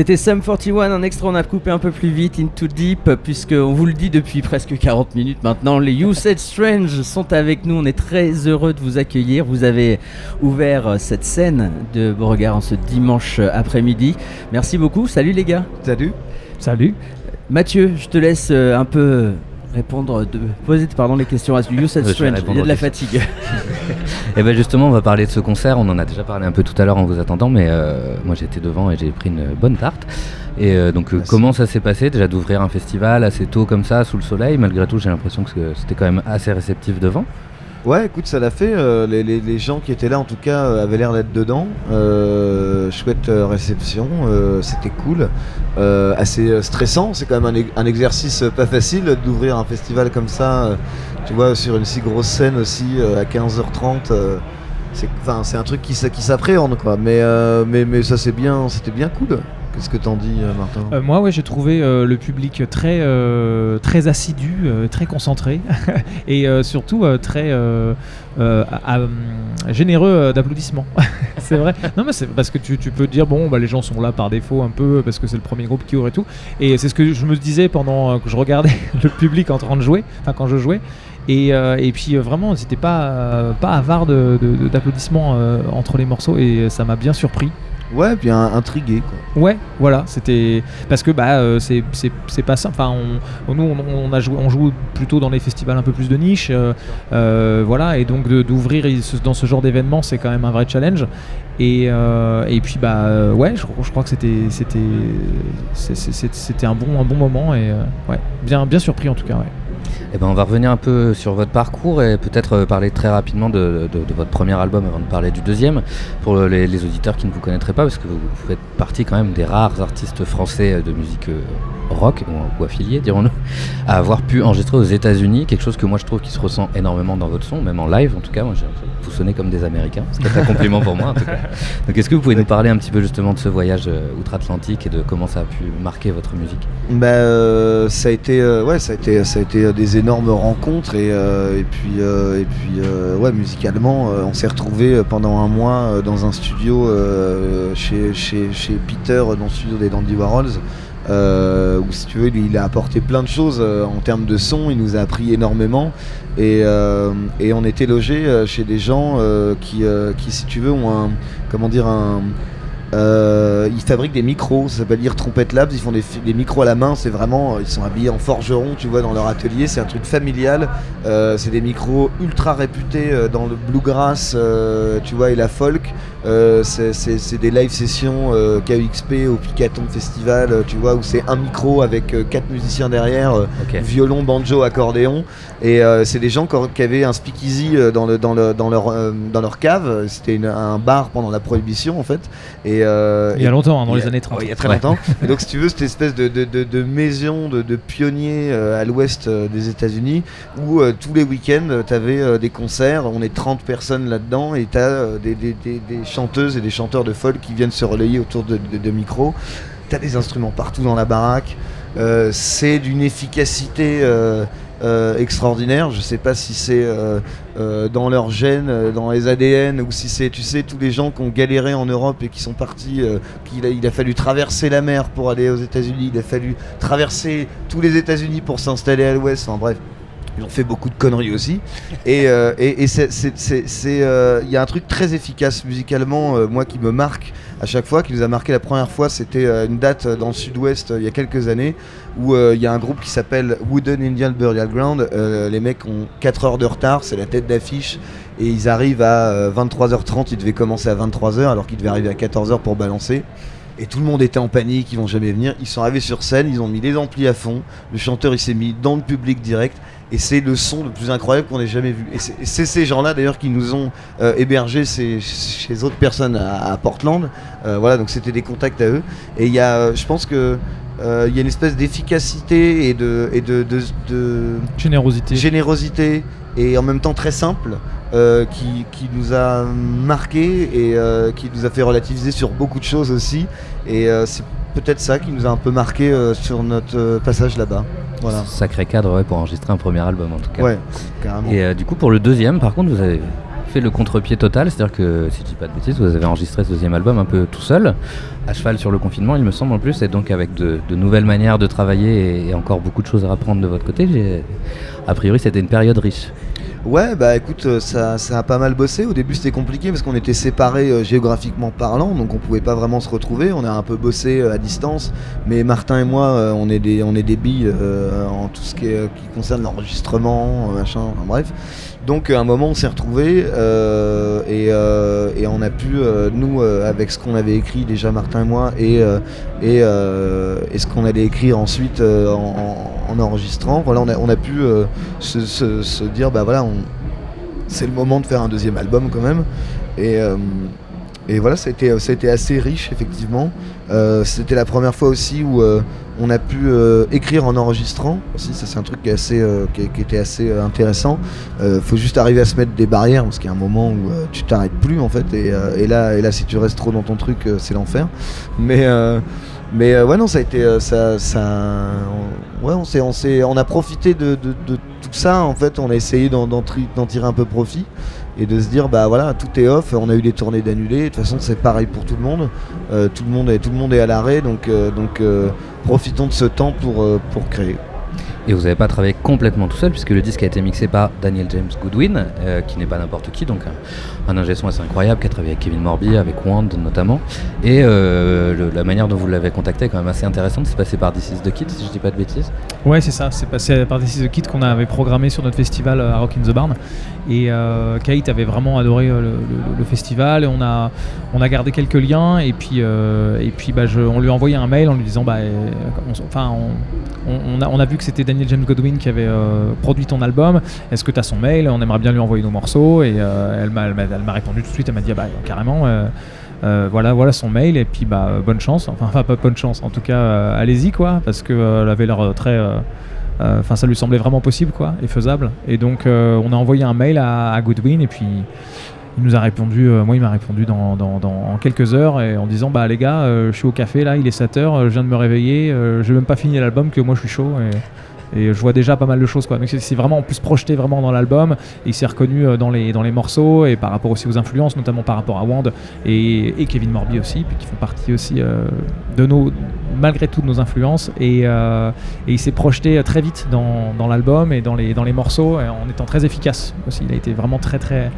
C'était Sum 41, un extra, on a coupé un peu plus vite, Into Deep, puisque on vous le dit depuis presque 40 minutes maintenant, les You Said Strange sont avec nous, on est très heureux de vous accueillir. Vous avez ouvert euh, cette scène de Beauregard en ce dimanche euh, après-midi. Merci beaucoup, salut les gars. Salut. Salut. Mathieu, je te laisse euh, un peu répondre, de, poser pardon, les questions à You Said Je vais Strange, il y a de la fatigue. *laughs* Et bien justement, on va parler de ce concert. On en a déjà parlé un peu tout à l'heure en vous attendant, mais euh, moi j'étais devant et j'ai pris une bonne tarte. Et euh, donc, euh, comment ça s'est passé? Déjà d'ouvrir un festival assez tôt comme ça, sous le soleil Malgré tout, j'ai l'impression que c'était quand même assez réceptif devant. Ouais, écoute, ça l'a fait. euh, les, les- les gens qui étaient là, en tout cas, euh, avaient l'air d'être dedans. Chouette euh, réception, c'était cool. Assez stressant, c'est quand même un, un exercice pas facile d'ouvrir un festival comme ça, tu vois, sur une si grosse scène aussi, à 15h30. euh, c'est un truc qui, qui s'appréhende, quoi. Mais, mais, mais ça, c'est bien, c'était bien cool. Qu'est-ce que t'en dis, euh, Martin Euh, moi, ouais, j'ai trouvé euh, le public très, très assidu, très concentré *laughs* et surtout très généreux d'applaudissements. *laughs* c'est vrai. Non, mais c'est parce que tu, tu peux dire, bon, bah, les gens sont là par défaut un peu parce que c'est le premier groupe qui ouvre et tout. Et c'est ce que je me disais pendant que je regardais *laughs* le public en train de jouer, enfin quand je jouais. Et, puis vraiment, c'était pas, pas avare d'applaudissements entre les morceaux et ça m'a bien surpris. Ouais, un- intrigué, quoi. Ouais, voilà, c'était parce que bah euh, c'est c'est c'est pas ça. Enfin, nous on, on a joué, on joue plutôt dans les festivals un peu plus de niche, euh, euh, voilà, et donc d'ouvrir dans ce genre d'événement, c'est quand même un vrai challenge. Et, et puis bah ouais, je, crois que c'était c'était c'était un bon un bon moment et ouais, bien bien surpris en tout cas. Ouais. Eh ben, on va revenir un peu sur votre parcours et peut-être euh, parler très rapidement de, votre premier album avant de parler du deuxième, pour le- les, auditeurs qui ne vous connaîtraient pas, parce que vous, faites partie quand même des rares artistes français euh, de musique euh, rock, ou, affiliés dirons-nous, à avoir pu enregistrer aux États-Unis, quelque chose que moi je trouve qui se ressent énormément dans votre son, même en live en tout cas, vous sonnez comme des Américains, c'est un compliment pour moi. Donc est-ce que vous pouvez nous parler un petit peu justement de ce voyage outre-Atlantique et de comment ça a pu marquer votre musique? Bah, ça a été, ouais, ça a été, ça a été des énormes rencontres et, euh, et puis, euh, et puis, euh, ouais, musicalement, on s'est retrouvé pendant un mois dans un studio chez, chez, chez Peter, dans le studio des Dandy Warhols. où si tu veux, il, a apporté plein de choses en termes de son, il nous a appris énormément et, et on était logé chez des gens qui, qui, si tu veux, ont un, comment dire, un, euh, ils fabriquent des micros, ça s'appelle Ear Trumpet Labs, ils font des, micros à la main, c'est vraiment, ils sont habillés en forgeron, tu vois, dans leur atelier, c'est un truc familial, Euh, c'est des micros ultra réputés euh, dans le bluegrass, euh, tu vois, et la folk, Euh, c'est- c'est c'est des live sessions euh, KXP au Picaton Festival, euh, tu vois, où c'est un micro avec euh, quatre musiciens derrière, euh, Ok. violon, banjo, accordéon, et euh, c'est des gens qui, avaient un speakeasy euh, dans, le, dans, le, dans, leur, euh, dans leur cave, c'était un bar pendant la prohibition en fait, et, euh, Il y a longtemps, hein, dans les années 30. ouais, il y a très Ouais. longtemps. Et donc, si tu veux, cette espèce de, de, de, de maison de, de pionniers euh, à l'ouest euh, des États-Unis où tous les week-ends, tu avais des concerts. On est 30 personnes là-dedans et tu as des, des, des, des chanteuses et des chanteurs de folk qui viennent se relayer autour de, micros. Tu as des instruments partout dans la baraque. C'est d'une efficacité. Euh, extraordinaire. Je sais pas si c'est euh, euh, dans leur gène, euh, dans les ADN, ou si c'est, tu sais, tous les gens qui ont galéré en Europe et qui sont partis, qu'il a, il a fallu traverser la mer pour aller aux États-Unis, il a fallu traverser tous les États-Unis pour s'installer à l'Ouest. Enfin bref. Ils ont fait beaucoup de conneries aussi. Et il y a un truc très efficace musicalement, moi qui me marque à chaque fois, qui nous a marqué la première fois, c'était une date dans le sud-ouest il y a quelques années, où euh, il y a un groupe qui s'appelle Wooden Indian Burial Ground. Euh, les mecs ont 4 heures de retard, c'est la tête d'affiche, et ils arrivent à euh, 23h30, ils devaient commencer à 23h alors qu'ils devaient arriver à 14h pour balancer. Et tout le monde était en panique, ils vont jamais venir. Ils sont arrivés sur scène, ils ont mis les amplis à fond. Le chanteur il s'est mis dans le public direct. Et c'est le son le plus incroyable qu'on ait jamais vu. Et c'est- ces gens-là d'ailleurs qui nous ont euh, hébergés chez, chez autres personnes à, à Portland. Euh, voilà, donc c'était des contacts à eux. Et il y a, euh, je pense que euh, il y a une espèce d'efficacité et de, et de, de- de Générosité. générosité et en même temps très simple euh, qui, qui nous a marqué et euh, qui nous a fait relativiser sur beaucoup de choses aussi. Et c'est peut-être ça qui nous a un peu marqué sur notre passage là-bas. Voilà. Sacré cadre ouais, pour enregistrer un premier album en tout cas. Ouais, carrément. Et euh, du coup, pour le deuxième, par contre, vous avez fait le contre-pied total, c'est-à-dire que, si je dis pas de bêtises, vous avez enregistré ce deuxième album un peu tout seul, à cheval sur le confinement, il me semble en plus, et donc avec de, de nouvelles manières de travailler et, et encore beaucoup de choses à apprendre de votre côté. A priori, c'était une période riche. Ouais, bah écoute, euh, ça, ça a pas mal bossé. Au début, c'était compliqué parce qu'on était séparés euh, géographiquement parlant, donc on pouvait pas vraiment se retrouver. On a un peu bossé euh, à distance, mais Martin et moi, on est des, on est des billes en tout ce qui, est- qui concerne l'enregistrement, machin, enfin bref. Donc, à un moment, on s'est retrouvés euh, et, euh, et on a pu, euh, nous, avec ce qu'on avait écrit déjà, Martin et moi, et, ce qu'on allait écrire ensuite en, en- en enregistrant, on a, pu se, dire, bah voilà, c'est le moment de faire un deuxième album quand même. Et voilà, ça a, été, assez riche, effectivement. Euh, C'était la première fois aussi où euh, on a pu euh, écrire en enregistrant. Aussi, ça c'est un truc qui, était assez intéressant. Euh, faut juste arriver à se mettre des barrières parce qu'il y a un moment où tu t'arrêtes plus en fait. Et, là, si tu restes trop dans ton truc, c'est l'enfer. Mais ouais non ça a été on- ouais on a profité de, de- tout ça en fait on a essayé d'en tirer un peu profit et de se dire bah tout est off on a eu des tournées d'annulés de toute façon c'est pareil pour tout le monde. Euh, tout le monde est tout le monde est à l'arrêt donc euh, euh, profitons de ce temps pour créer Et vous n'avez pas travaillé complètement tout seul, puisque le disque a été mixé par Daniel James Goodwin, euh, qui n'est pas n'importe qui, donc un, un ingé son assez incroyable, qui a travaillé avec Kevin Morby, avec Wand notamment. Et euh, la manière dont vous l'avez contacté est quand même assez intéressante. C'est passé par This is the Kid, si je dis pas de bêtises. Ouais, c'est ça. C'est passé par des The Kid qu'on avait programmé sur notre festival euh, à Rock in the Barn. Et Kate avait vraiment adoré le, festival. Et on a, on a gardé quelques liens. Et puis, et puis bah, je- on lui a envoyé un mail en lui disant bah, on enfin, on a, on a vu que c'était Daniel James Godwin qui avait euh, produit ton album. Est-ce que tu as son mail? On aimerait bien lui envoyer nos morceaux. Et euh, elle m'a répondu tout de suite. Elle m'a dit ah bah, carrément. euh, voilà, voilà son mail et puis bah bonne chance. Enfin, pas bonne chance. En tout cas, allez-y quoi, parce que elle avait très. Enfin, ça lui semblait vraiment possible quoi, et faisable. Et donc, on a envoyé un mail à, à Goodwin et puis il nous a répondu. moi, il m'a répondu dans, dans- en quelques heures et en disant bah les gars, je suis au café là, il est 7 heures, je viens de me réveiller, euh, j'ai même pas fini l'album que moi je suis chaud et et je vois déjà pas mal de choses quoi. Donc c'est- vraiment en plus projeté vraiment dans l'album. Et il s'est reconnu euh, dans les, dans les morceaux et par rapport aussi aux influences, notamment par rapport à Wand et, et Kevin Morby aussi, puis qui font partie aussi euh, de nos malgré tout de nos influences. Et, euh, et il s'est projeté très vite dans, dans l'album et dans les, dans les morceaux en étant très efficace aussi. Il a été vraiment très très.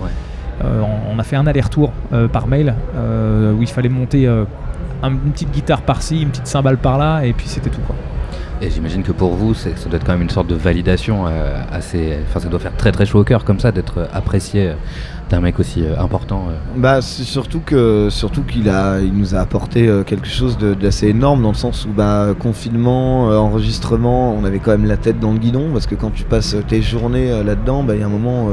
Euh, on, on a fait un aller-retour par mail où il fallait monter un- une petite guitare par-ci, une petite cymbale par-là, et puis c'était tout quoi. Et j'imagine que pour vous, ça doit être quand même une sorte de validation euh, assez. Enfin, ça doit faire très très chaud au cœur comme ça d'être apprécié euh, d'un mec aussi euh, important. Bah, c'est surtout que surtout qu'il a, il nous a apporté quelque chose d'assez énorme dans le sens où bah, confinement, enregistrement, on avait quand même la tête dans le guidon parce que quand tu passes tes journées là-dedans, bah, il y a un moment,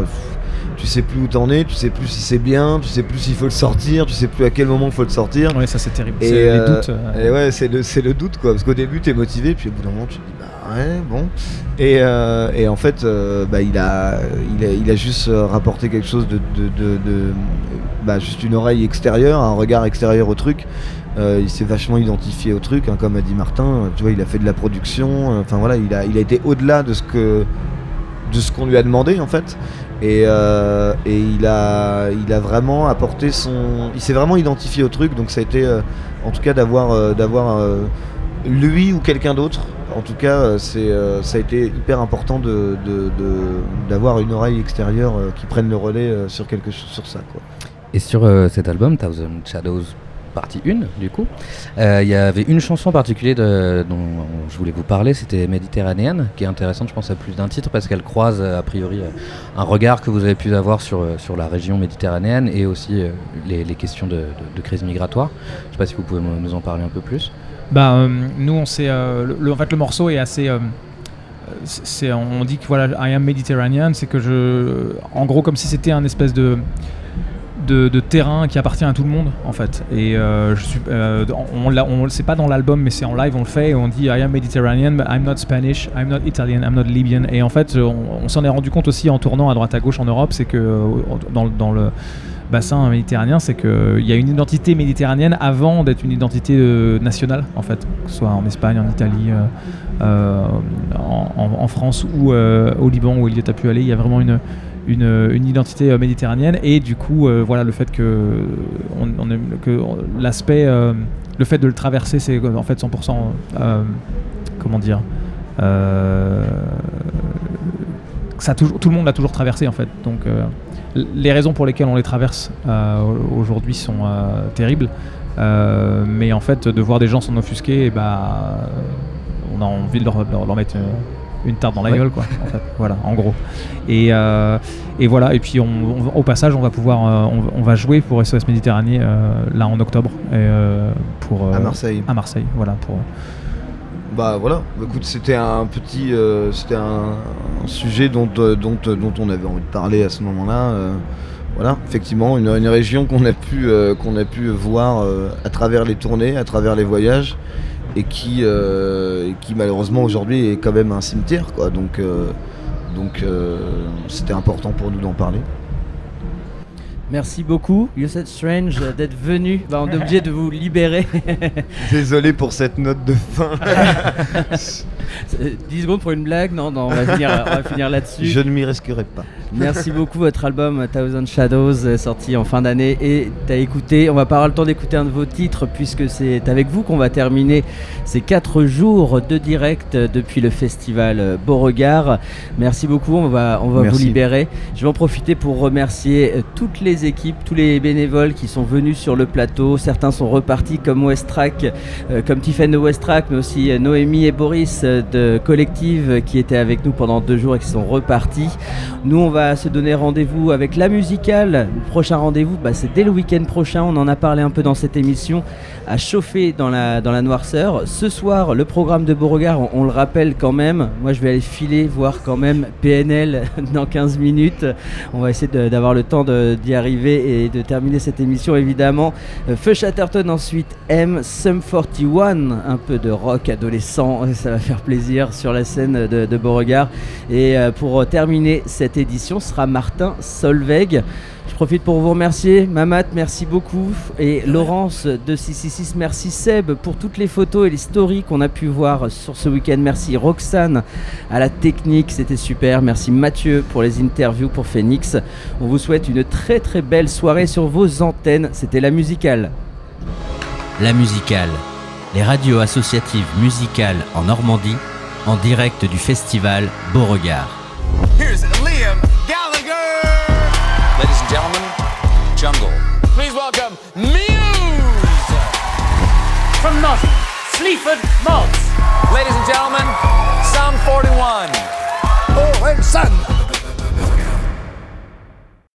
tu sais plus où t'en es, tu sais plus si c'est bien, tu sais plus s'il faut le sortir, tu sais plus à quel moment il faut le sortir. Ouais, ça c'est terrible. Et, C'est les euh, doutes, euh. et ouais, c'est le, doute quoi, parce qu'au début t'es motivé, puis au bout d'un moment tu te dis bah ouais, bon. Et, euh, et en fait, bah, il, a, il, a, il a juste rapporté quelque chose de, de, de- de- bah, juste une oreille extérieure, un regard extérieur au truc. Euh, il s'est vachement identifié au truc, hein, comme a dit Martin. Tu vois, il a fait de la production. euh, Enfin voilà, il a, il a été au-delà de ce que de ce qu'on lui a demandé en fait. Et, euh, et il, a, il a vraiment apporté son. Il s'est vraiment identifié au truc, donc ça a été, euh, en tout cas, d'avoir euh, d'avoir lui ou quelqu'un d'autre. En tout cas, c'est, ça a été hyper important de, de- d'avoir une oreille extérieure qui prenne le relais sur quelque sur ça. Quoi. Et sur cet album, Thousand Shadows partie 1, du coup, euh, il y avait une chanson particulière de- dont je voulais vous parler, c'était Méditerranéenne, qui est intéressante, je pense, à plus d'un titre, parce qu'elle croise, euh, a priori, euh, un regard que vous avez pu avoir sur, sur la région méditerranéenne et aussi les, questions de, crise migratoire. Je ne sais pas si vous pouvez nous en parler un peu plus. Bah, nous, on le- en fait, le morceau est assez. on dit que voilà, I am Mediterranean, c'est que je, en gros, comme si c'était un espèce de, de, terrain qui appartient à tout le monde, en fait. Et euh, je suis, euh, on, on, c'est pas dans l'album, mais c'est en live, on le fait, et on dit I am Mediterranean, but I'm not Spanish, I'm not Italian, I'm not Libyan. Et en fait, on, s'en est rendu compte aussi en tournant à droite à gauche en Europe, c'est que euh, dans, le- bassin méditerranéen, c'est qu'il y a une identité méditerranéenne avant d'être une identité nationale, en fait, que ce soit en Espagne, en Italie, en, France ou au Liban où Elliot a pu aller. Il y a vraiment une, une, identité euh, méditerranéenne. Et du coup euh, voilà le fait que, l'aspect euh, le fait de le traverser c'est en fait 100% euh, comment dire ça toujours, tout le monde l'a toujours traversé en fait. Donc les raisons pour lesquelles on les traverse au- aujourd'hui sont terribles. Mais en fait de voir des gens s'en offusquer et bah on a envie de leur, leur- mettre une tarte dans la Ouais. gueule quoi en fait voilà en gros et, euh, et voilà et puis on, on- au passage on va pouvoir euh, on, on va jouer pour SOS Méditerranée euh, là en octobre et, euh, pour euh, À Marseille. à Marseille voilà pour Bah voilà, Bah, écoute, c'était un petit, euh, c'était un, un sujet dont, euh, dont, euh, dont on avait envie de parler à ce moment-là. euh, voilà, effectivement, une, une région qu'on a pu, euh, qu'on a pu voir euh, à travers les tournées, à travers les voyages, et qui, euh, et qui malheureusement aujourd'hui est quand même un cimetière, quoi. Donc, euh, euh, c'était important pour nous d'en parler. Merci beaucoup, You Said Strange, euh, d'être venu. Bah, on est obligé de vous libérer. *laughs* Désolé pour cette note de fin. *laughs* C'est- 10 secondes pour une blague Non, non, on va finir, on va finir là-dessus. Je ne m'y risquerai pas. Merci beaucoup. Votre album Thousand Shadows est sorti en fin d'année et t'as écouté. On va pas avoir le temps d'écouter un de vos titres puisque c'est avec vous qu'on va terminer ces 4 jours de direct depuis le festival Beauregard. Merci beaucoup. On va, on va vous libérer. Je vais en profiter pour remercier toutes les équipes, tous les bénévoles qui sont venus sur le plateau. Certains sont repartis comme Westrack, euh, comme Tiffany de Westrack, mais aussi euh, Noémie et Boris euh, de Collective qui étaient avec nous pendant deux jours et qui sont repartis. Nous, on va se donner rendez-vous avec la musicale. Le prochain rendez-vous, bah, c'est dès le week-end prochain. On en a parlé un peu dans cette émission, à chauffer dans la, dans la noirceur. Ce soir, le programme de Beauregard, on, on le rappelle quand même. Moi, je vais aller filer voir quand même PNL *laughs* dans 15 minutes. On va essayer d'avoir le temps d'y arriver et de terminer cette émission, évidemment. Euh, Feu Chatterton ensuite, M, Sum 41, un peu de rock adolescent, *laughs* ça va faire plaisir sur la scène de, Beauregard. Et euh, pour terminer cette édition sera Martin Solveig. Je profite pour vous remercier. Mamat, merci beaucoup. Et Laurence de 666, merci Seb pour toutes les photos et les stories qu'on a pu voir sur ce week-end. Merci Roxane à la technique, c'était super. Merci Mathieu pour les interviews pour Phoenix. On vous souhaite une très très belle soirée sur vos antennes. C'était la musicale. La musicale, les radios associatives musicales en Normandie, en direct du festival Beauregard. Here's Liam. Ladies and gentlemen, Jungle. Please welcome Muse. From Nottingham, Sleaford Mods. Ladies and gentlemen, Sound 41. Oh, and son.